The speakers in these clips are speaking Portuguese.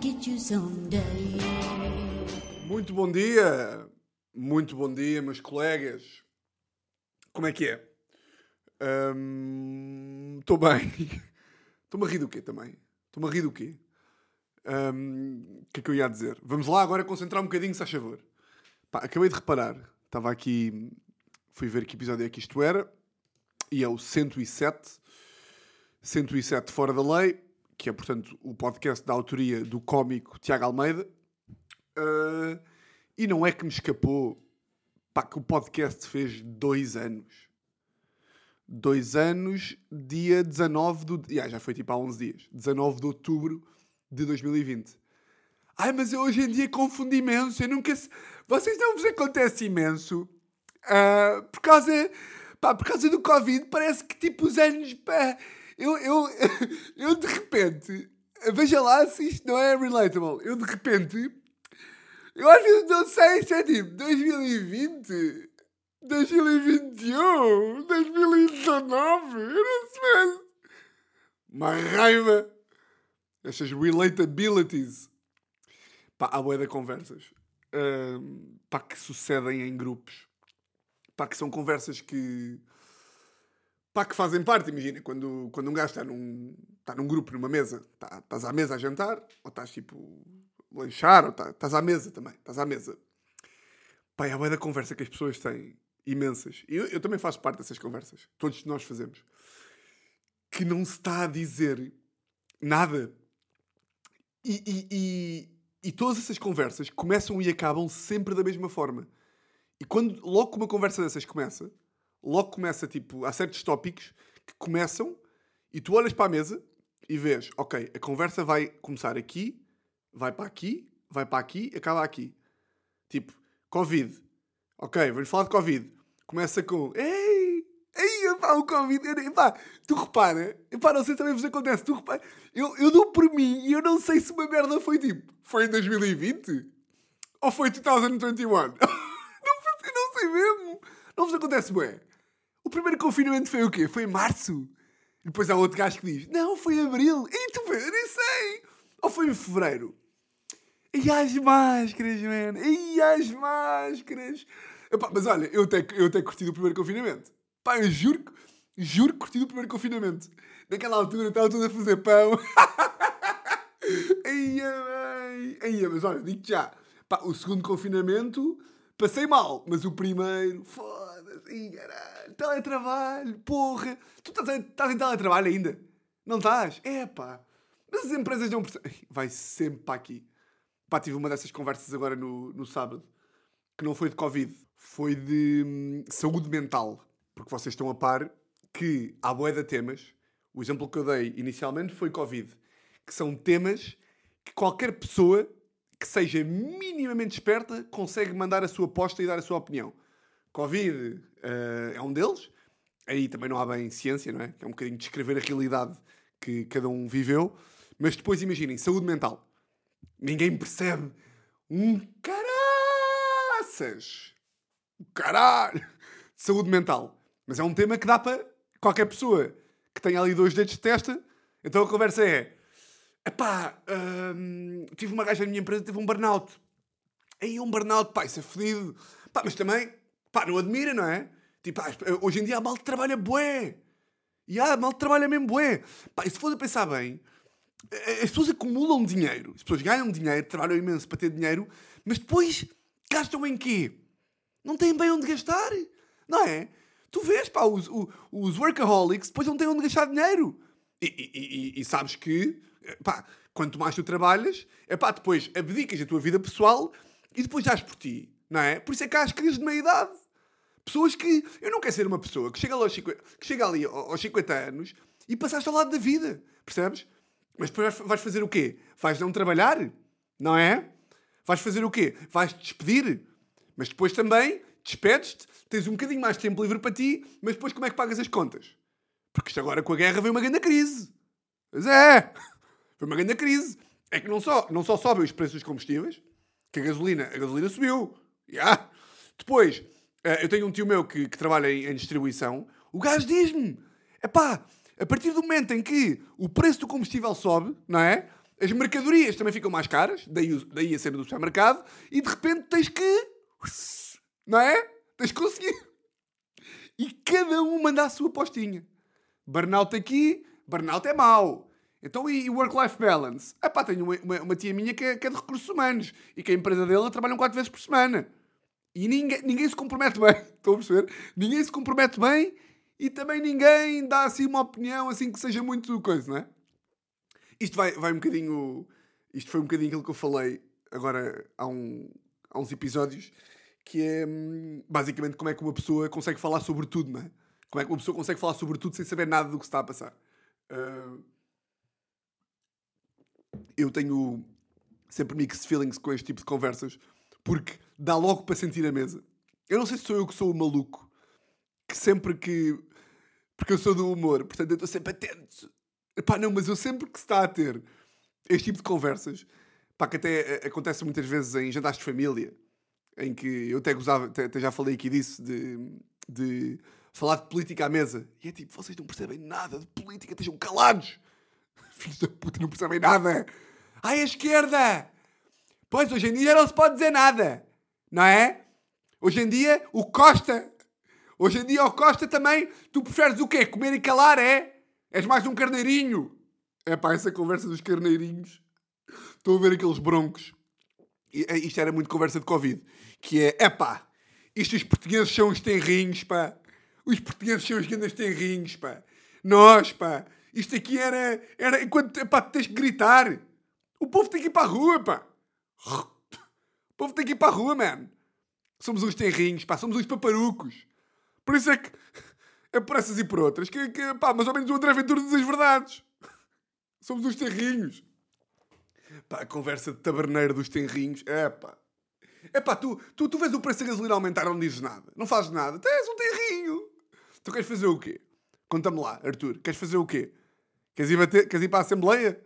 get you someday. Muito bom dia, muito bom dia, meus colegas. Como é que é? Estou bem. Estou-me a rir do quê também? Estou-me a rir do quê? Hum, O que é que eu ia dizer? Vamos lá agora concentrar um bocadinho, se faz favor. Pá, acabei de reparar, estava aqui, fui ver que episódio é que isto era, e é o 107, 107 Fora da Lei, que é, portanto, o podcast da autoria do cómico Tiago Almeida. Uh, e não é que me escapou pá, que o podcast fez dois anos. Dois anos, dia 19 do. Yeah, já foi tipo há 11 dias. 19 de outubro de 2020. Ai, mas eu hoje em dia confundo imenso. Eu nunca. Vocês não vos acontece imenso. ah, por causa. Pá, por causa do Covid, parece que tipo os anos. Pá, eu, eu, eu de repente. Veja lá se isto não é relatable. Eu de repente. Eu às vezes não sei se é tipo 2020, 2021, 2019. Eu não sei. Uma raiva. Estas relatabilities. Pá, há bué de conversas. Ahm, pá, que sucedem em grupos. Pá, que são conversas que... Pá, que fazem parte, imagina, quando, quando um gajo está num, está num grupo, numa mesa, tá- estás à mesa a jantar, ou estás tipo a lanchar, ou tá- estás à mesa também, estás à mesa. Pá, é a da conversa que as pessoas têm, imensas. E eu, eu também faço parte dessas conversas, todos nós fazemos. Que não se está a dizer nada. E, e, e, e todas essas conversas começam e acabam sempre da mesma forma. E quando logo que uma conversa dessas começa, logo começa, tipo, há certos tópicos que começam e tu olhas para a mesa e vês, ok, a conversa vai começar aqui, vai para aqui, vai para aqui, acaba aqui. Tipo, Covid. Ok, vamos falar de Covid. Começa com, ei, ei, pá, o Covid, eu- pá, tu repara, pá, não sei se também vos acontece, tu repara, eu, eu dou por mim e eu não sei se uma merda foi tipo, foi em 2020? Ou foi 2021? não, eu não sei mesmo. Não vos acontece, bué. O primeiro confinamento foi o quê? Foi em março? E depois há outro gajo que diz, não, foi em abril. E tu, eu nem sei. Ou foi em fevereiro? E as máscaras, mano. E as máscaras. Epá, mas olha, eu até, eu até curti o primeiro confinamento. Pá, eu juro, juro que curti o primeiro confinamento. Naquela altura estava tudo a fazer pão. Eia, bem. Mas olha, digo já. Pá, o segundo confinamento passei mal. Mas o primeiro, foda-se. Caralho. Teletrabalho, porra. Tu estás, em- estás em teletrabalho ainda? Não estás? É pá. Mas as empresas não percebem. Vai sempre para aqui. Pá, tive uma dessas conversas agora no, no sábado, que não foi de Covid, foi de hum, saúde mental. Porque vocês estão a par que há de temas, o exemplo que eu dei inicialmente foi Covid, que são temas que qualquer pessoa que seja minimamente esperta consegue mandar a sua aposta e dar a sua opinião. Covid eh, é um deles, aí também não há bem ciência, não é? É um bocadinho descrever a realidade que cada um viveu, mas depois imaginem, saúde mental. Ninguém percebe um caraças. Um caralho. de Saúde mental. Mas é um tema que dá para qualquer pessoa que tenha ali dois dedos de testa. Então a conversa é: epá, hum, tive uma gaja na minha empresa, teve um burnout. Aí um burnout, pá, isso é fodido. Pá, mas também, pá, não admira, não é? Tipo, ah, hoje em dia a malta trabalha bué. E a malta trabalha mesmo bué. Pá, e se for a pensar bem, as pessoas acumulam dinheiro, as pessoas ganham dinheiro, trabalham imenso para ter dinheiro, mas depois gastam em quê? Não têm bem onde gastar, não é? Tu vês, pá, os, os workaholics depois não têm onde gastar dinheiro. E, e- e- e sabes que, pá, quanto mais tu trabalhas, é pá, depois abdicas da tua vida pessoal e depois dás por ti, não é? Por isso é que há as crises de meia-idade. Pessoas que. Eu não quero ser uma pessoa que chega, aos 50, que chega ali aos 50 anos e passaste ao lado da vida. Percebes? Mas depois vais- fazer o quê? Vais não trabalhar? Não é? Vais fazer o quê? Vais te despedir? Mas depois também despedes-te, tens um bocadinho mais de tempo livre para ti, mas depois como é que pagas as contas? Porque isto agora com a guerra veio uma grande crise. Pois é! Foi uma grande crise. É que não só, não só sobem os preços dos combustíveis, que a gasolina, a gasolina subiu. Yeah. Depois, eu tenho um tio meu que, que trabalha em, em distribuição. O gajo diz-me: epá, a partir do momento em que o preço do combustível sobe, não é? As mercadorias também ficam mais caras, daí, daí a cena do supermercado, e de repente tens que. Não é? Tens que conseguir. E cada um manda a sua postinha. Burnout aqui, burnout é mau. Então e work-life balance? Epá, tenho uma, uma, uma tia minha que é, que é de recursos humanos e que a empresa dela trabalham quatro vezes por semana. E ninguém, ninguém se compromete bem. Estão a perceber? Ninguém se compromete bem e também ninguém dá assim uma opinião assim que seja muito coisa, não é? Isto vai, vai um bocadinho. Isto foi um bocadinho aquilo que eu falei agora há, um, há uns episódios, que é hum, basicamente como é que uma pessoa consegue falar sobre tudo, não é? Como é que uma pessoa consegue falar sobre tudo sem saber nada do que está a passar. Ah, eu tenho sempre mixed feelings com este tipo de conversas, porque dá logo para sentir a mesa. Eu não sei se sou eu que sou o maluco, que sempre que. Porque eu sou do humor, portanto eu estou sempre atento. Epá, não, mas eu sempre que se está a ter este tipo de conversas, pá, que até acontece muitas vezes em jantares de família, em que eu até gozava, até, até já falei aqui disso, de, de falar de política à mesa. E é tipo, vocês não percebem nada de política, estejam calados. Filhos da puta, não percebem nada. Ai, a esquerda! Pois, hoje em dia não se pode dizer nada. Não é? Hoje em dia, o Costa... Hoje em dia, o Costa também... Tu preferes o quê? Comer e calar, é? És mais um carneirinho. É pá, essa conversa dos carneirinhos. Estou a ver aqueles broncos. E, eh, isto era muito conversa de Covid. Que é, é pá, isto os portugueses são os tenrinhos, pá. Os portugueses são os grandes tenrinhos, pá. Nós, pá. Isto aqui era, era enquanto, epá, tens que gritar. O povo tem que ir para a rua, pá. O povo tem que ir para a rua, man. Somos uns tenrinhos, pá. Somos uns paparucos. Por isso é que, é por essas e por outras, que, que pá, mais ou menos o André Ventura diz as verdades. Somos uns tenrinhos. Pá, a conversa de taberneiro dos tenrinhos. É pá. É pá, tu, tu, tu vês o preço da gasolina aumentar não dizes nada. Não fazes nada. Tu és um terrinho. Tu queres fazer o quê? Conta-me lá, Arthur. Queres fazer o quê? Queres ir, bater, queres ir para a Assembleia?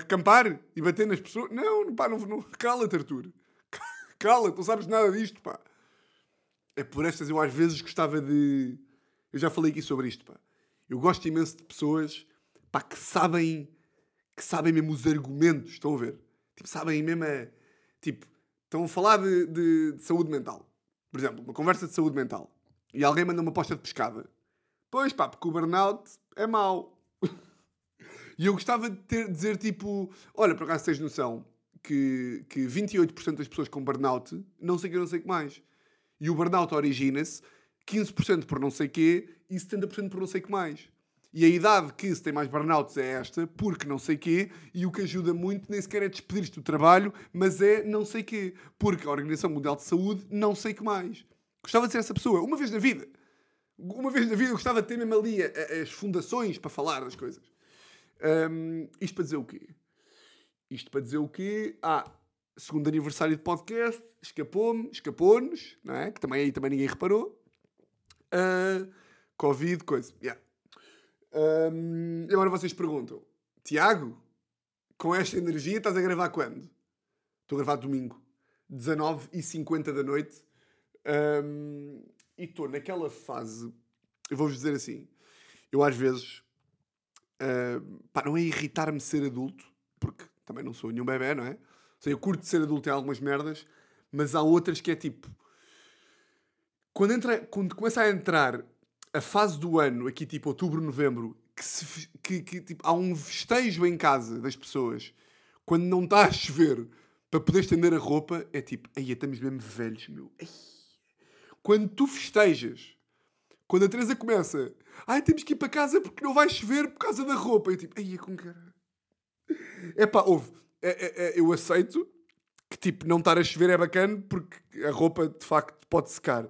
Acampar? E bater nas pessoas? Não, pá, não, não. Cala-te, Arthur. Cala-te, não sabes nada disto, pá. É por estas eu às vezes gostava de. Eu já falei aqui sobre isto, pá. Eu gosto imenso de pessoas, pá, que sabem. que sabem mesmo os argumentos, estão a ver? Tipo, sabem mesmo a. Tipo, estão a falar de, de- de saúde mental. Por exemplo, uma conversa de saúde mental. E alguém manda uma aposta de pescada. Pois pá, porque o burnout é mau. E eu gostava de ter, dizer tipo: olha, por acaso tens noção que, que 28% das pessoas com burnout não sei o que, não sei o que mais. E o burnout origina-se 15% por não sei o quê e 70% por não sei o que mais. E a idade que se tem mais burnouts é esta, porque não sei quê, e o que ajuda muito nem sequer é despedir-te do trabalho, mas é não sei quê, porque a Organização Mundial de Saúde não sei que mais. Gostava de ser essa pessoa, uma vez na vida. Uma vez na vida eu gostava de ter mesmo ali as fundações para falar das coisas. Hum, isto para dizer o quê? Isto para dizer o quê? Ah, segundo aniversário de podcast, escapou-me, escapou-nos, não é? Que também aí também ninguém reparou. Ah, Covid, coisa. Yeah. E agora vocês perguntam, Tiago, com esta energia estás a gravar quando? Estou a gravar domingo, 19h50 da noite. Hum, e estou naquela fase, eu vou-vos dizer assim, eu às vezes, hum, pá, não é irritar-me ser adulto, porque também não sou nenhum bebê, não é? Ou seja, eu curto ser adulto em algumas merdas, mas há outras que é tipo, quando, entra, quando começa a entrar a fase do ano, aqui tipo outubro, novembro, que, se que- que, tipo, há um festejo em casa das pessoas, quando não está a chover, para poder estender a roupa, é tipo, aí estamos mesmo velhos, meu. Ai. Quando tu festejas, quando a Teresa começa, ai, temos que ir para casa porque não vai chover por causa da roupa, é tipo, ai, é com cara. É pá, ouve, é- é- eu aceito que tipo, não estar a chover é bacana porque a roupa de facto pode secar.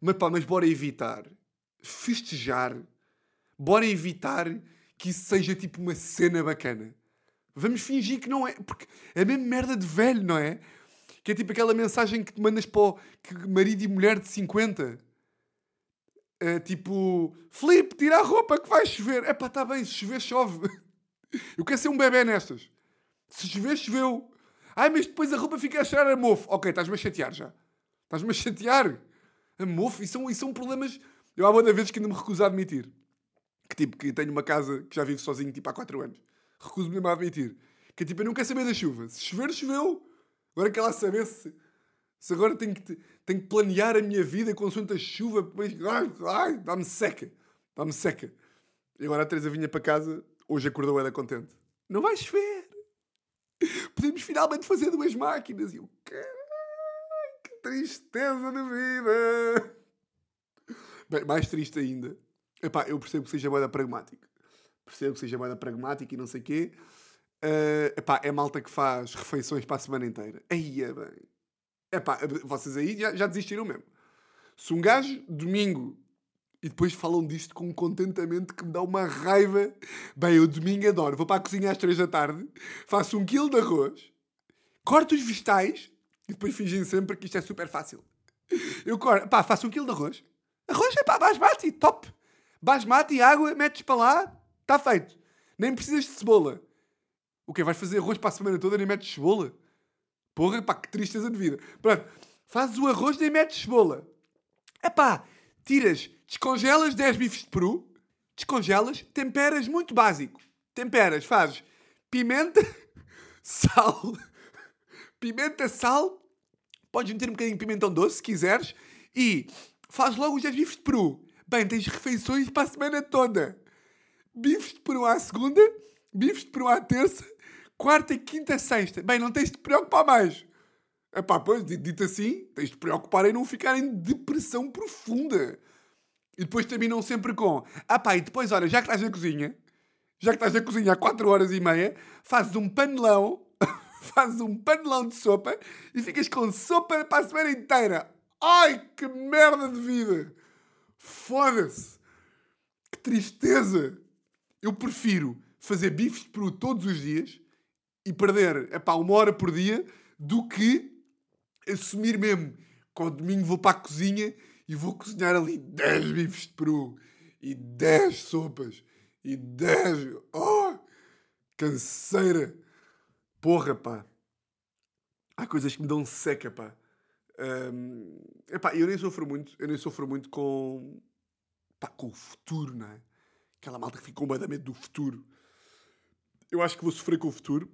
Mas pá, mas bora evitar festejar, bora evitar que isso seja tipo uma cena bacana. Vamos fingir que não é, porque é mesmo merda de velho, não é? Que é tipo aquela mensagem que te mandas para o marido e mulher de 50. É, tipo, Filipe, tira a roupa que vai chover. É pá, está bem, se chover, chove. Eu quero ser um bebê nestas. Se chover, choveu. Ai, mas depois a roupa fica a cheirar a mofo. Ok, estás-me a chatear já. Estás-me a chatear. A mofo, e são, e são problemas. Eu há muitas vezes que ainda me recuso a admitir. Que tipo, que tenho uma casa que já vivo sozinho tipo há 4 anos. Recuso-me a admitir. Que tipo, eu não quero saber da chuva. Se chover, choveu. Agora quer lá saber se, agora tenho que, tenho que planear a minha vida com a chuva. Depois, dá-me seca. Dá-me seca. E agora a Teresa vinha para casa, hoje acordou ela contente. Não vai chover. Podemos finalmente fazer duas máquinas. E eu, que tristeza de vida. Bem, mais triste ainda. Epá, eu percebo que seja moeda pragmática. Percebo que seja moeda pragmática e não sei o quê. Uh, epá, é malta que faz refeições para a semana inteira. Aí é bem. Epá, vocês aí já, já desistiram mesmo. Se um gajo, domingo, e depois falam disto com um contentamento que me dá uma raiva. Bem, eu domingo adoro. Vou para a cozinha às três da tarde, faço um quilo de arroz, corto os vegetais e depois fingem sempre que isto é super fácil. Eu corto, pá, faço um quilo de arroz. Arroz é pá, basmati, top. Basmati, água, metes para lá, está feito. Nem precisas de cebola. O que Vais fazer arroz para a semana toda nem metes cebola? Porra, pá, que tristeza de vida. Pronto, fazes o arroz e metes cebola. É pá, tiras Descongelas 10 bifes de peru, descongelas, temperas muito básico. Temperas, fazes pimenta, sal, pimenta, sal, podes meter um bocadinho de pimentão doce se quiseres e fazes logo os 10 bifes de peru. Bem, tens refeições para a semana toda. Bifes de peru à segunda, bifes de peru à terça, quarta, quinta, sexta. Bem, não tens de te preocupar mais. Epá, pois, dito assim, tens de te preocupar em não ficar em depressão profunda. E depois terminam sempre com: Ah pá, e depois, olha, já que estás na cozinha, já que estás na cozinha há 4 horas e meia, fazes um panelão, fazes um panelão de sopa e ficas com sopa para a semana inteira. Ai, que merda de vida! Foda-se! Que tristeza! Eu prefiro fazer bifes de peru todos os dias e perder, epá, uma hora por dia do que assumir mesmo que ao domingo vou para a cozinha e vou cozinhar ali 10 bifes de peru e 10 sopas e 10. Oh! Canseira! Porra, pá! Há coisas que me dão seca, pá. Um, epá, eu nem sofro muito, eu nem sofro muito com, pá, com o futuro, não é? Aquela malta que fica com medo do futuro. Eu acho que vou sofrer com o futuro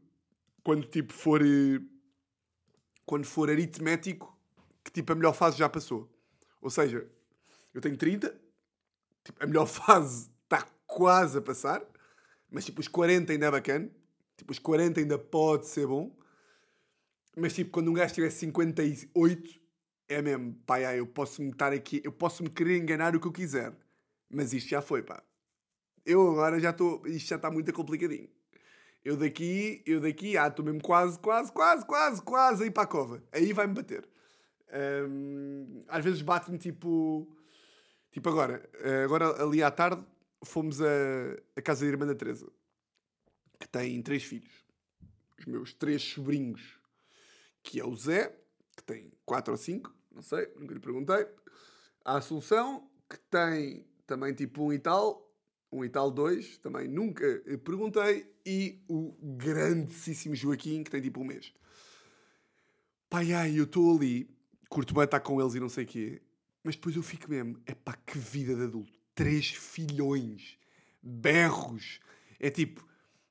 quando tipo for eh, quando for aritmético que tipo a melhor fase já passou. Ou seja, eu tenho 30, tipo, a melhor fase está quase a passar, mas tipo, os 40 ainda é bacana, tipo, os 40 ainda pode ser bom, mas tipo, quando um gajo tiver 58, é mesmo, pá, eu posso-me estar aqui, eu posso-me querer enganar o que eu quiser, mas isto já foi, pá. Eu agora já estou, isto já está muito complicadinho. Eu daqui, eu daqui, ah, estou mesmo quase, quase, quase, quase, quase a ir para a cova. Aí vai-me bater. Um, às vezes bate-me tipo. Tipo agora. Eh, agora ali à tarde fomos a casa da irmã da Teresa, que tem três filhos. Os meus três sobrinhos, que é o Zé, que tem quatro ou cinco, não sei, nunca lhe perguntei. A Assunção, que tem também tipo um e tal, um e tal dois, também nunca perguntei. E o grandíssimo Joaquim, que tem tipo um mês. Pai, ai, eu estou ali curto bem estar com eles e não sei o quê. Mas depois eu fico mesmo, é pá, que vida de adulto. Três filhões, berros. É tipo,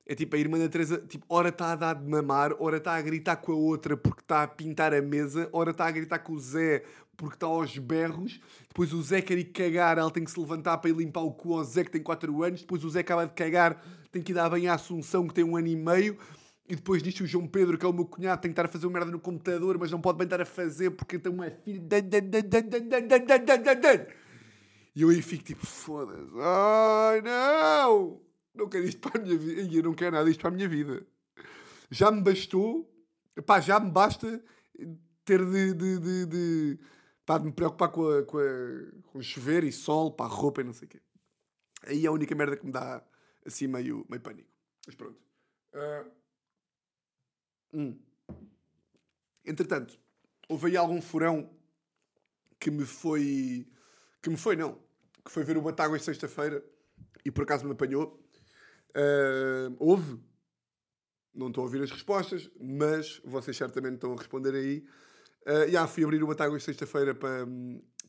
é tipo a irmã da Teresa, tipo, ora está a dar de mamar, ora está a gritar com a outra porque está a pintar a mesa, ora está a gritar com o Zé porque está aos berros. Depois o Zé quer ir cagar, ela tem que se levantar para ir limpar o cu ao Zé que tem 4 anos. Depois o Zé acaba de cagar, tem que ir dar bem à Assunção que tem um ano e meio. E depois disto o João Pedro, que é o meu cunhado, tem que estar a fazer uma merda no computador, mas não pode bem estar a fazer porque tem uma filha. E eu aí fico tipo, foda-se. Ai não! Não quero isto para a minha vida. Eu não quero nada disto para a minha vida. Já me bastou, pá, já me basta ter de, de, de, de, pá, de me preocupar com, a, com, a, com chover e sol, pá, roupa e não sei o quê. Aí é a única merda que me dá assim meio, meio pânico. Mas pronto. Uh, Hum. Entretanto, houve aí algum furão que me foi. que me foi, não. Que foi ver o Batáguas sexta-feira e por acaso me apanhou. Uh, houve. Não estou a ouvir as respostas, mas vocês certamente estão a responder aí. Uh, já fui abrir o Batáguas sexta-feira para,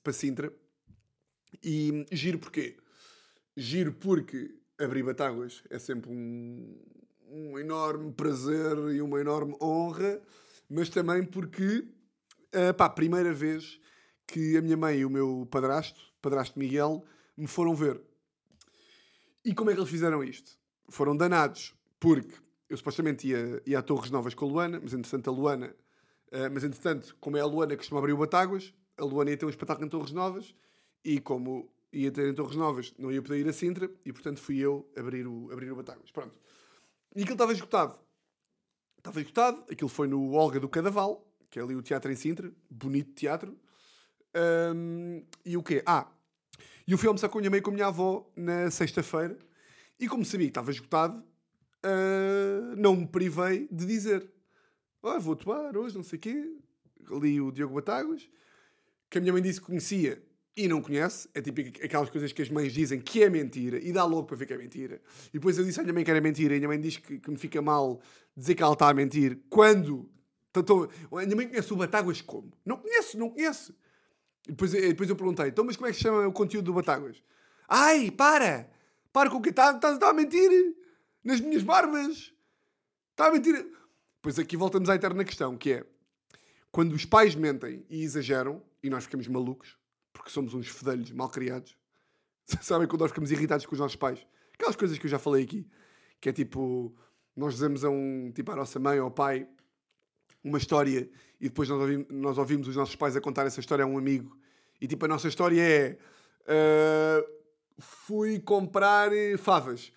para Sintra. E giro porquê? Giro porque abrir Batáguas é sempre um, um enorme prazer e uma enorme honra, mas também porque, uh, pá, primeira vez que a minha mãe e o meu padrasto, padrasto Miguel, me foram ver. E como é que eles fizeram isto? Foram danados, porque eu supostamente ia, ia a Torres Novas com a Luana, mas entretanto a Luana, uh, mas entretanto, como é a Luana que costuma abrir o Batáguas, a Luana ia ter um espetáculo em Torres Novas, e como ia ter em Torres Novas, não ia poder ir a Sintra, e portanto fui eu abrir o, abrir o Batáguas. Pronto. E aquilo estava esgotado. Estava esgotado, aquilo foi no Olga do Cadaval, que é ali o teatro em Sintra, bonito teatro. Um, e o quê? Ah, e eu fui almoçar com a minha mãe e com a minha avó na sexta-feira, e como sabia que estava esgotado, uh, não me privei de dizer: vou atuar hoje, não sei o quê. Ali o Diogo Batáguas, que a minha mãe disse que conhecia e não conhece, é tipo aquelas coisas que as mães dizem que é mentira e dá logo para ver que é mentira. E depois eu disse à minha mãe que era mentira e a minha mãe diz que, que me fica mal dizer que ela está a mentir quando. Tô, a minha mãe conhece o Batáguas como? Não conhece, não conhece. E depois, depois eu perguntei, então, mas como é que se chama o conteúdo do Batáguas? Ai, para! Para com o que está tá, tá a mentir! Nas minhas barbas! Está a mentir! Pois aqui voltamos à eterna questão, que é quando os pais mentem e exageram, e nós ficamos malucos, porque somos uns fedelhos mal criados. Sabem quando nós ficamos irritados com os nossos pais? Aquelas coisas que eu já falei aqui, que é tipo, nós dizemos a um, tipo, à nossa mãe ou ao pai uma história e depois nós ouvimos, nós ouvimos os nossos pais a contar essa história a um amigo e tipo, a nossa história é uh, fui comprar favas.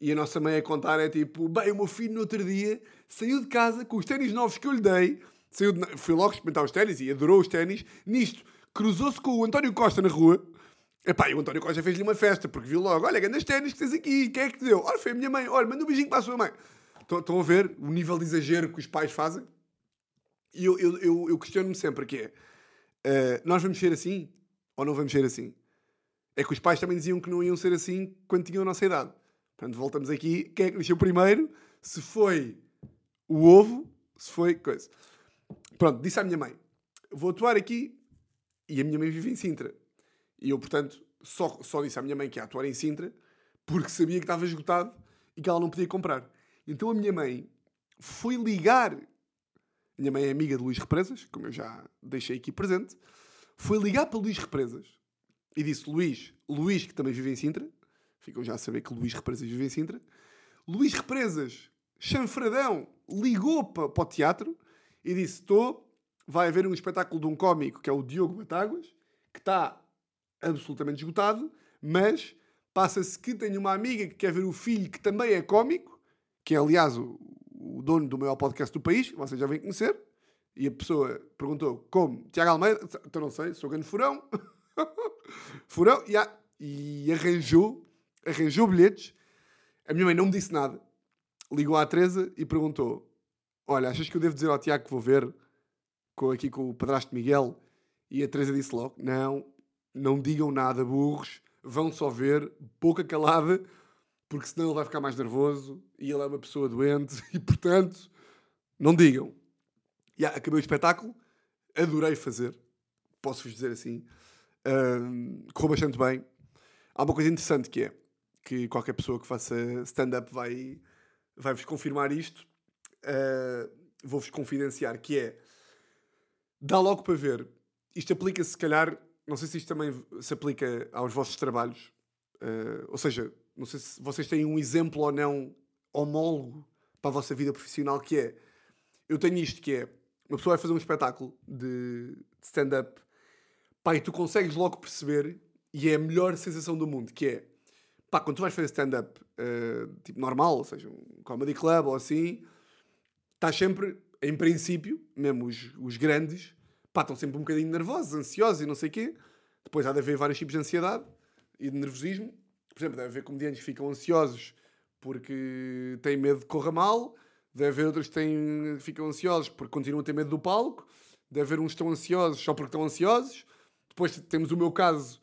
E a nossa mãe a contar é tipo, bem, o meu filho no outro dia saiu de casa com os ténis novos que eu lhe dei, saiu de, fui logo experimentar os ténis e adorou os ténis, nisto cruzou-se com o António Costa na rua. Epá, e o António Costa fez-lhe uma festa, porque viu logo, olha, grandes ténis que tens aqui, quem é que te deu? Olha, foi a minha mãe, olha, manda um beijinho para a sua mãe. Estão a ver o nível de exagero que os pais fazem? E eu, eu, eu, eu questiono-me sempre que é, uh, nós vamos ser assim ou não vamos ser assim? É que os pais também diziam que não iam ser assim quando tinham a nossa idade. Portanto, voltamos aqui, quem é que nasceu primeiro? Se foi o ovo, se foi coisa. Pronto, disse à minha mãe, vou atuar aqui e a minha mãe vive em Sintra. E eu, portanto, só, só disse à minha mãe que ia atuar em Sintra porque sabia que estava esgotado e que ela não podia comprar. Então a minha mãe foi ligar. A minha mãe é amiga de Luís Represas, como eu já deixei aqui presente. Foi ligar para Luís Represas e disse: Luís, Luís que também vive em Sintra. Ficam já a saber que Luís Represas vive em Sintra. Luís Represas, chanfradão, ligou para, para o teatro e disse: Estou vai haver um espetáculo de um cómico que é o Diogo Batáguas, que está absolutamente esgotado, mas passa-se que tenho uma amiga que quer ver o filho que também é cómico, que é aliás o, o dono do maior podcast do país, vocês já vêm conhecer, e a pessoa perguntou como? Tiago Almeida? Então não sei, sou grande furão. furão, e arranjou, arranjou bilhetes. A minha mãe não me disse nada. Ligou à Teresa e perguntou: Olha, achas que eu devo dizer ao Tiago que vou ver? com, aqui com o padrasto Miguel, e a Teresa disse logo: Não, não digam nada, burros, vão só ver, pouca calada, porque senão ele vai ficar mais nervoso e ele é uma pessoa doente e, portanto, não digam. E yeah, acabei o espetáculo, adorei fazer, posso-vos dizer assim, correu bastante bem. Há uma coisa interessante que é que qualquer pessoa que faça stand-up vai, vai vos confirmar isto. Uh, Vou-vos confidenciar que é dá logo para ver. Isto aplica-se, se calhar, não sei se isto também se aplica aos vossos trabalhos. Uh, ou seja, não sei se vocês têm um exemplo ou não homólogo para a vossa vida profissional que é. Eu tenho isto que é. Uma pessoa vai fazer um espetáculo de stand-up. Pá, e tu consegues logo perceber, e é a melhor sensação do mundo, que é. Pá, quando tu vais fazer stand-up uh, tipo normal, ou seja, um comedy club ou assim, estás sempre em princípio, mesmo os, os grandes, pá, estão sempre um bocadinho nervosos, ansiosos e não sei o quê. Depois há de haver vários tipos de ansiedade e de nervosismo. Por exemplo, deve haver comediantes que ficam ansiosos porque têm medo de correr mal. Deve haver outros que têm, ficam ansiosos porque continuam a ter medo do palco. Deve haver uns que estão ansiosos só porque estão ansiosos. Depois temos o meu caso,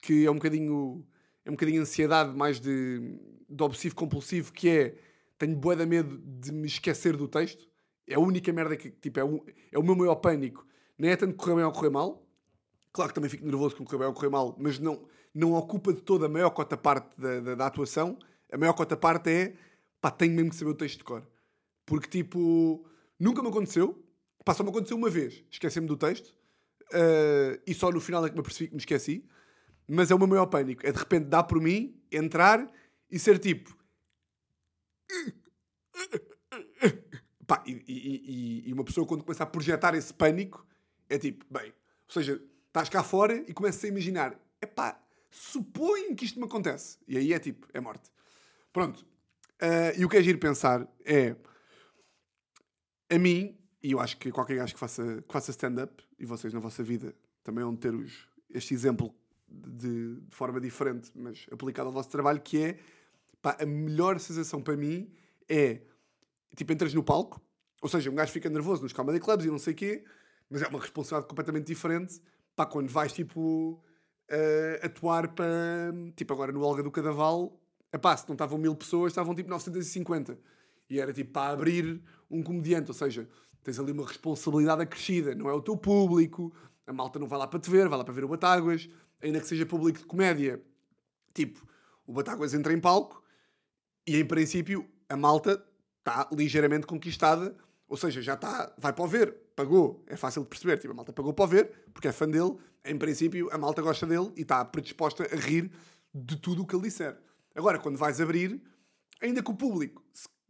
que é um bocadinho, é um bocadinho ansiedade mais de, de obsessivo compulsivo, que é tenho bué de medo de me esquecer do texto. É a única merda que, tipo, é, um, é o meu maior pânico. Nem é tanto correr bem ou correr mal. Claro que também fico nervoso com correr bem ou correr mal, mas não, não ocupa de toda a maior cota parte da, da, da atuação. A maior cota parte é, pá, tenho mesmo que saber o texto de cor. Porque, tipo, nunca me aconteceu. Pá, só me aconteceu uma vez. Esqueci-me do texto. Uh, e só no final é que me apercebi que me esqueci. Mas é o meu maior pânico. É de repente dar por mim, entrar e ser tipo. Pá, e, e, e, uma pessoa quando começa a projetar esse pânico é tipo, bem, ou seja, estás cá fora e começas a imaginar, é pá, suponho que isto me acontece. E aí é tipo, é morte. Pronto. Uh, e o que é giro pensar é, a mim, e eu acho que qualquer gajo que faça, que faça stand-up, e vocês na vossa vida também vão ter os, este exemplo de, de, forma diferente, mas aplicado ao vosso trabalho, que é pá, a melhor sensação para mim é tipo, entras no palco, ou seja, um gajo fica nervoso nos comedy clubs e não sei o quê, mas é uma responsabilidade completamente diferente pá, quando vais tipo uh, atuar para tipo agora no Olga do Cadaval, epá, se não estavam mil pessoas, estavam tipo 950 e era tipo para abrir um comediante, ou seja, tens ali uma responsabilidade acrescida, não é o teu público, a malta não vai lá para te ver, vai lá para ver o Batáguas, ainda que seja público de comédia. Tipo, o Batáguas entra em palco e em princípio a malta está ligeiramente conquistada, ou seja, já está, vai para o ver, pagou, é fácil de perceber, tipo, a malta pagou para o ver, porque é fã dele, em princípio a malta gosta dele e está predisposta a rir de tudo o que ele disser. Agora, quando vais abrir, ainda que o público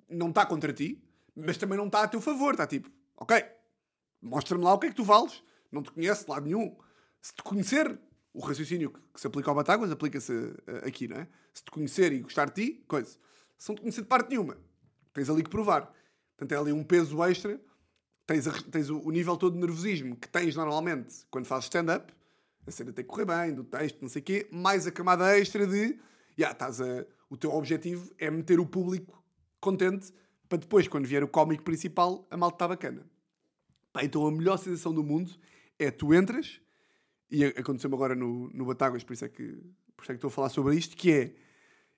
não está contra ti, mas também não está a teu favor, está tipo, ok, mostra-me lá o que é que tu vales, não te conheço de lado nenhum. Se te conhecer, o raciocínio que, se aplica ao Batáguas aplica-se uh, aqui, não é? Se te conhecer e gostar de ti, coisa. Se não te conhecer de parte nenhuma, tens ali que provar. Portanto, é ali um peso extra. Tens, a, tens o, o, nível todo de nervosismo que tens normalmente quando fazes stand-up. A cena tem que correr bem, do texto, não sei o quê. Mais a camada extra de... Yeah, estás a, o teu objetivo é meter o público contente para depois, quando vier o cómico principal, a malta está bacana. Pá, então a melhor sensação do mundo é tu entras e aconteceu-me agora no, no Batáguas, por isso, é que, por isso é que estou a falar sobre isto, que é,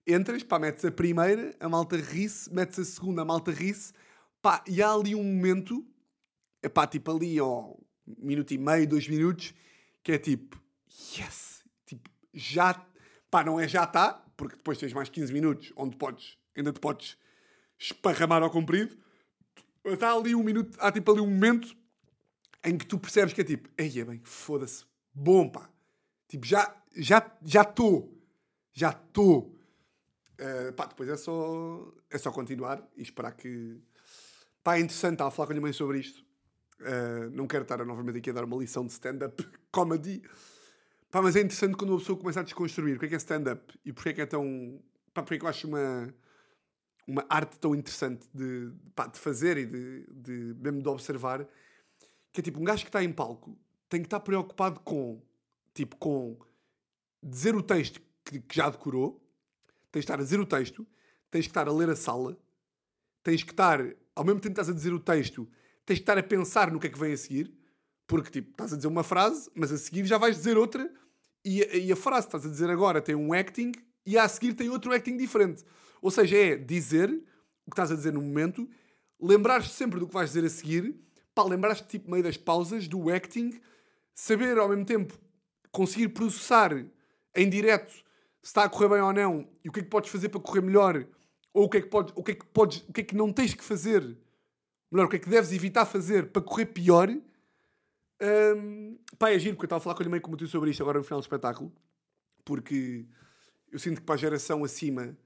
entras, pá, metes a primeira, a malta ri-se, metes a segunda, a malta ri-se, pá, e há ali um momento, é pá, tipo ali, ó, um minuto e meio, dois minutos, que é tipo, yes, tipo, já, pá, não é já está, porque depois tens mais 15 minutos, onde podes, ainda te podes esparramar ao comprido, há ali um minuto, há tipo ali um momento em que tu percebes que é tipo, ei, é bem, foda-se, bom, pá. Tipo, já já já estou. Já estou. Uh, pá, depois é só, é só continuar e esperar que. Pá, é interessante, estava a falar com a minha mãe sobre isto. Uh, não quero estar novamente aqui a dar uma lição de stand-up comedy. Pá, mas é interessante quando uma pessoa começa a desconstruir o que é que é stand-up e porque é que é tão. Pá, porque é que eu acho uma, uma arte tão interessante de, pá, de fazer e de, de mesmo de observar. Que é tipo um gajo que está em palco tem que estar preocupado com, tipo, com dizer o texto que, que já decorou, tens de estar a dizer o texto, tens que estar a ler a sala, tens que estar, ao mesmo tempo que estás a dizer o texto, tens que estar a pensar no que é que vem a seguir, porque, tipo, estás a dizer uma frase, mas a seguir já vais dizer outra, e e a frase que estás a dizer agora tem um acting, e a seguir tem outro acting diferente. Ou seja, é dizer o que estás a dizer no momento, lembrar-te sempre do que vais dizer a seguir, pá, lembrar-te, tipo, meio das pausas, do acting, saber ao mesmo tempo conseguir processar em direto se está a correr bem ou não e o que é que podes fazer para correr melhor ou o que é que podes, o que é que podes, o que é que não tens que fazer, melhor, o que é que deves evitar fazer para correr pior. Um, pá, é giro, porque eu estava a falar com ele meio como tu sobre isto agora no final do espetáculo, porque eu sinto que para a geração acima,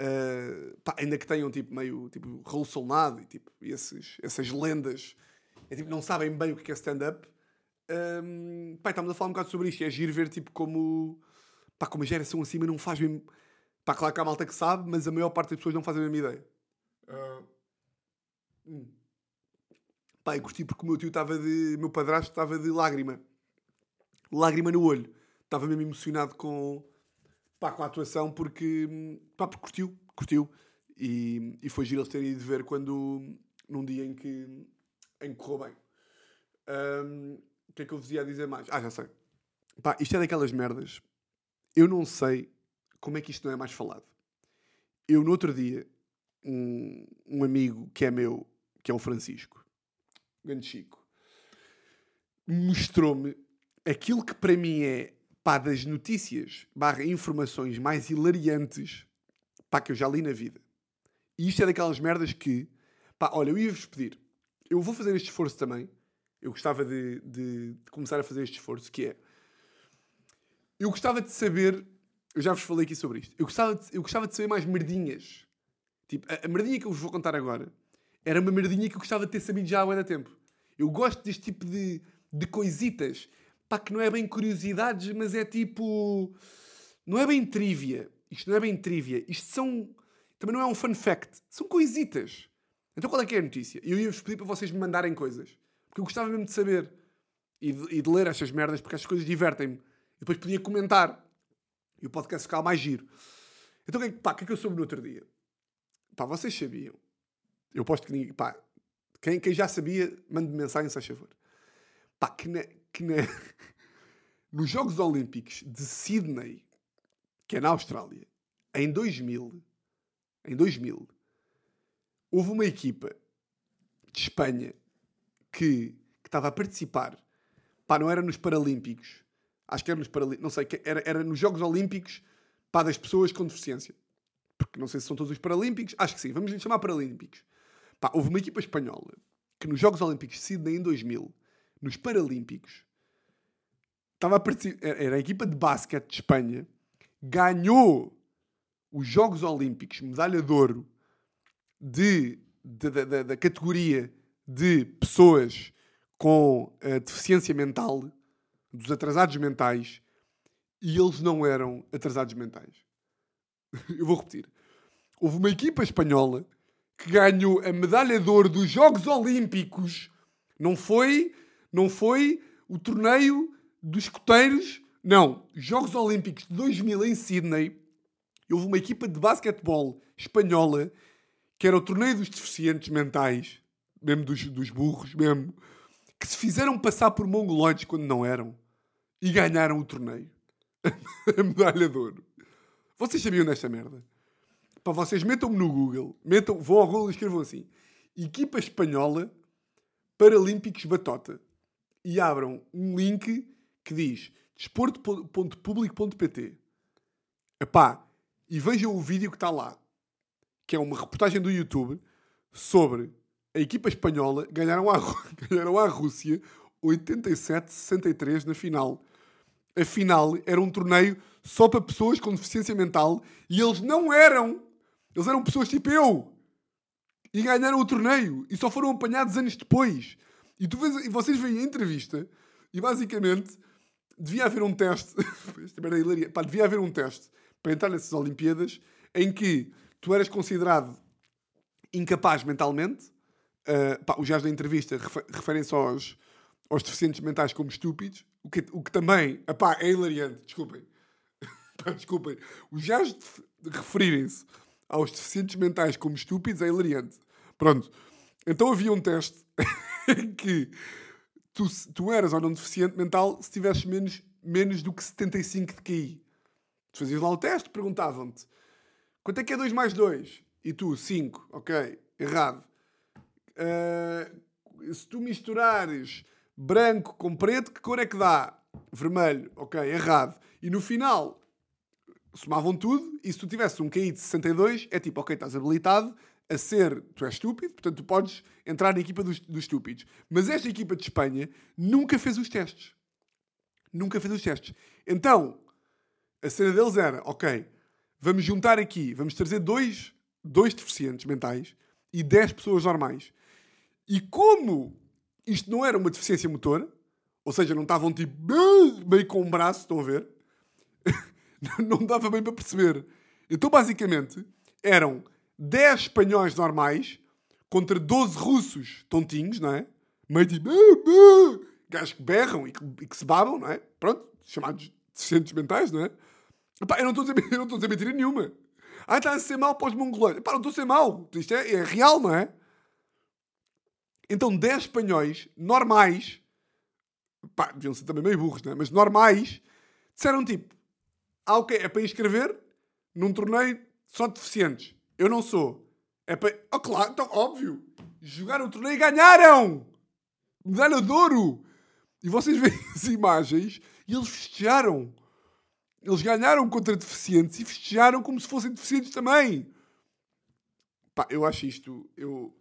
uh, pá, ainda que tenham tipo meio tipo Raul Solnado e tipo esses, essas lendas, é, tipo, não sabem bem o que é stand-up. Um, pá, estamos a falar um bocado sobre isto. É giro ver tipo como, pá, como a geração acima não faz mesmo. Pá, claro que há malta que sabe, mas a maior parte das pessoas não faz a mesma ideia. Uh, hum. Pá, eu gostei porque o meu tio estava de. meu padrasto estava de lágrima. Lágrima no olho. Estava mesmo emocionado com, pá, com a atuação porque. pá, porque curtiu. Curtiu. E, e foi giro eles terem ido ver quando. num dia em que. em que correu bem. Um, o que é que eu vos ia dizer mais? Ah, já sei. Pá, isto é daquelas merdas. Eu não sei como é que isto não é mais falado. Eu, no outro dia, um, um amigo que é meu, que é o Francisco, grande Chico, mostrou-me aquilo que para mim é pá, das notícias barra informações mais hilariantes pá, que eu já li na vida. E isto é daquelas merdas que, pá, olha, eu ia-vos pedir, eu vou fazer este esforço também, eu gostava de, de, de começar a fazer este esforço, que é, eu gostava de saber, eu já vos falei aqui sobre isto, eu gostava de, eu gostava de saber mais merdinhas. Tipo, a, a merdinha que eu vos vou contar agora era uma merdinha que eu gostava de ter sabido já há muito tempo. Eu gosto deste tipo de, de coisitas, pá, que não é bem curiosidades, mas é tipo. Não é bem trivia. Isto não é bem trivia. Isto são. Também não é um fun fact. São coisitas. Então qual é que é a notícia? Eu ia-vos pedir para vocês me mandarem coisas. Porque eu gostava mesmo de saber. E de, e de ler estas merdas, porque estas coisas divertem-me. E depois podia comentar. E o podcast ficava mais giro. Então o que, é pá, que é que eu soube no outro dia? Pá, vocês sabiam. Eu posto que ninguém. Pá, quem, quem já sabia, mande mensagem, se faz favor. Pá, que, na, que na, nos Jogos Olímpicos de Sydney, que é na Austrália, em 2000, em 2000, houve uma equipa de Espanha que, estava a participar. Pá, não era nos Paralímpicos. Acho que era nos Paralímpicos. Não sei, era, era nos Jogos Olímpicos pá, das pessoas com deficiência. Porque não sei se são todos os Paralímpicos. Acho que sim. Vamos lhe chamar Paralímpicos. Pá, houve uma equipa espanhola que nos Jogos Olímpicos de Sydney em 2000, nos Paralímpicos, estava a participar, era a equipa de basquete de Espanha, ganhou os Jogos Olímpicos, medalha de ouro, de, de- da- da- da categoria de pessoas com eh, deficiência mental, dos atrasados mentais, e eles não eram atrasados mentais. Eu vou repetir. Houve uma equipa espanhola que ganhou a medalha de ouro dos Jogos Olímpicos. Não foi, não foi o torneio dos escoteiros, não. Jogos Olímpicos de 2000 em Sydney. Houve uma equipa de basquetebol espanhola que era o torneio dos deficientes mentais, mesmo dos, dos burros, mesmo, que se fizeram passar por mongoloides quando não eram e ganharam o torneio. a medalha de ouro. Vocês sabiam desta merda? Para vocês metam-me no Google, metam, vão ao Google e escrevam assim: Equipa Espanhola Paralímpicos Batota. E abram um link que diz desporto.public.pt. Epá, e vejam o vídeo que está lá, que é uma reportagem do YouTube sobre a equipa espanhola ganharam Ru- ganharam à Rússia 87-63 na final. A final era um torneio só para pessoas com deficiência mental e eles não eram. Eles eram pessoas tipo eu. E ganharam o torneio. E só foram apanhados anos depois. E, tu vês, e vocês veem a entrevista e basicamente devia haver um teste. Pá, devia haver um teste para entrar nessas Olimpíadas em que tu eras considerado incapaz mentalmente. Uh, pá, os gajos da entrevista refe- referem-se aos, aos deficientes mentais como estúpidos, o que, o que também epá, é hilariante. Desculpem. Pá, desculpem. Os gajos referirem-se aos deficientes mentais como estúpidos é hilariante. Pronto. Então havia um teste que tu, tu eras ou não deficiente mental se tivesses menos, menos do que 75 de QI. Tu fazias lá o teste, perguntavam-te quanto é que é 2 mais 2? E tu, 5. Ok, errado. Ah, se tu misturares branco com preto, que cor é que dá? Vermelho. Ok, errado. E no final, somavam tudo e se tu tivesse um QI de 62, é tipo, ok, estás habilitado a ser, tu és estúpido, portanto tu podes entrar na equipa dos, dos estúpidos. Mas esta equipa de Espanha nunca fez os testes. Nunca fez os testes. Então, a cena deles era, ok, vamos juntar aqui, vamos trazer dois, dois deficientes mentais e 10 pessoas normais. E como isto não era uma deficiência motora, ou seja, não estavam tipo meio com um braço, estão a ver? não dava bem para perceber. Então, basicamente, eram 10 espanhóis normais contra 12 russos tontinhos, não é? Meio tipo... "Ah, ah", Gajos que berram e que, e que se babam, não é? Pronto, chamados deficientes mentais, não é? Epá, eu não estou a dizer, mentira nenhuma. Ah, está a ser mau para os mongolões. Epá, não estou a ser mau. Isto é, é real, não é? Então, 10 espanhóis normais, pá, deviam ser também meio burros, não é? Mas normais, disseram tipo: Ah, ok, é para inscrever num torneio só de deficientes. Eu não sou. É para. Oh, claro, então, óbvio. Jogaram o torneio e ganharam! Medalha de ouro! E vocês veem as imagens e eles festejaram. Eles ganharam contra deficientes e festejaram como se fossem deficientes também. Pá, eu acho isto. Eu,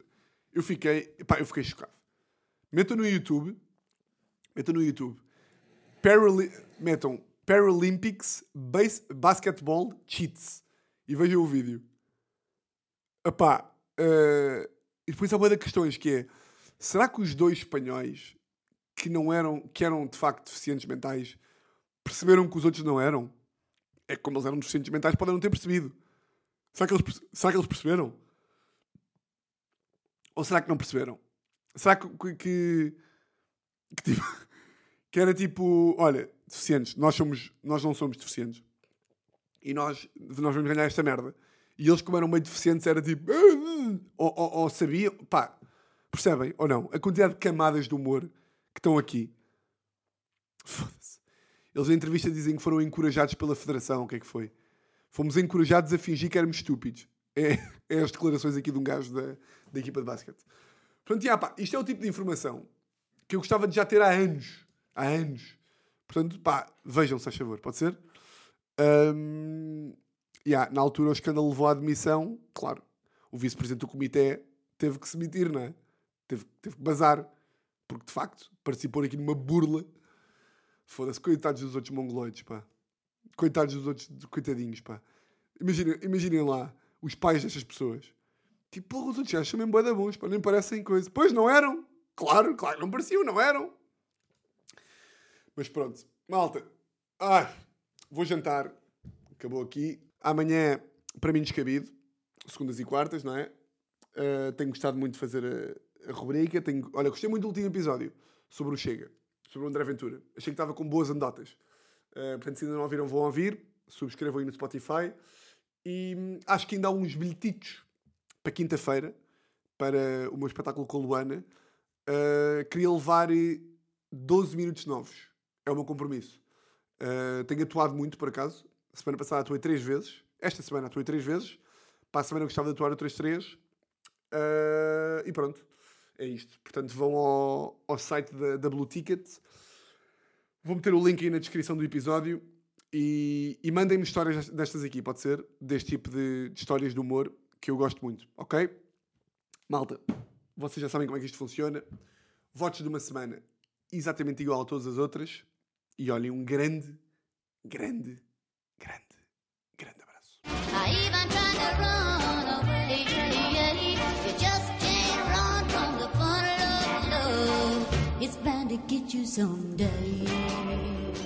eu fiquei. Pá, eu fiquei chocado. Metam no YouTube. Metam no YouTube. Parali metam Paralympics Base Basketball Cheats. E vejam o vídeo. Epá, uh, e depois há uma das questões que é: será que os dois espanhóis que não eram, que eram de facto deficientes mentais, perceberam que os outros não eram? É que como eles eram deficientes mentais, podem não ter percebido. Será que eles, será que eles perceberam? Ou será que não perceberam? Será que, que, que, que, tipo, que era tipo, olha, deficientes, nós, somos, nós não somos deficientes. E nós, nós vamos ganhar esta merda. E eles, como eram meio deficientes, era tipo. Ou, ou, ou sabiam. Pá, percebem? Ou não? A quantidade de camadas de humor que estão aqui. Foda-se. Eles em entrevista dizem que foram encorajados pela Federação. O que é que foi? Fomos encorajados a fingir que éramos estúpidos. É, é as declarações aqui de um gajo da, da equipa de basquete. Portanto, yeah, pá, isto é o tipo de informação que eu gostava de já ter há anos. Há anos. Portanto, pá, vejam, se faz favor, pode ser? Um, yeah, na altura o escândalo levou à admissão, claro, o vice-presidente do comitê teve que se demitir, não é? Teve, teve que bazar, porque de facto participou aqui numa burla. Foda-se, coitados dos outros mongoloides, pá. Coitados dos outros, coitadinhos, pá. Imaginem, imaginem lá os pais destas pessoas. Tipo, porra, os outros já chamam boi da bons, pá, nem parecem coisa. Pois não eram, claro, claro, não pareciam, não eram. Mas pronto, malta. Ai, vou jantar. Acabou aqui. Amanhã, para mim, descabido. Segundas e quartas, não é? Uh, tenho gostado muito de fazer a, a rubrica. Tenho, olha, gostei muito do último episódio sobre o Chega, sobre o André Ventura. Achei que estava com boas anedotas. Uh, portanto, se ainda não ouviram, vão ouvir. Subscrevam aí no Spotify. E hum, acho que ainda há uns bilhetitos para quinta-feira, para o meu espetáculo com a Luana. Uh, queria levar 12 minutos novos. É o meu compromisso. Uh, tenho atuado muito, por acaso. Semana passada atuei três vezes. Esta semana atuei três vezes. Para a semana eu gostava de atuar outras três. Uh, e pronto. É isto. Portanto, vão ao, ao site da, da Blue Ticket. Vou meter o link aí na descrição do episódio. E, e mandem-me histórias destas aqui, pode ser? Deste tipo de, de histórias de humor que eu gosto muito, ok? Malta, vocês já sabem como é que isto funciona. Votos de uma semana exatamente igual a todas as outras. E olhem, um grande, grande. It's bound to get you someday.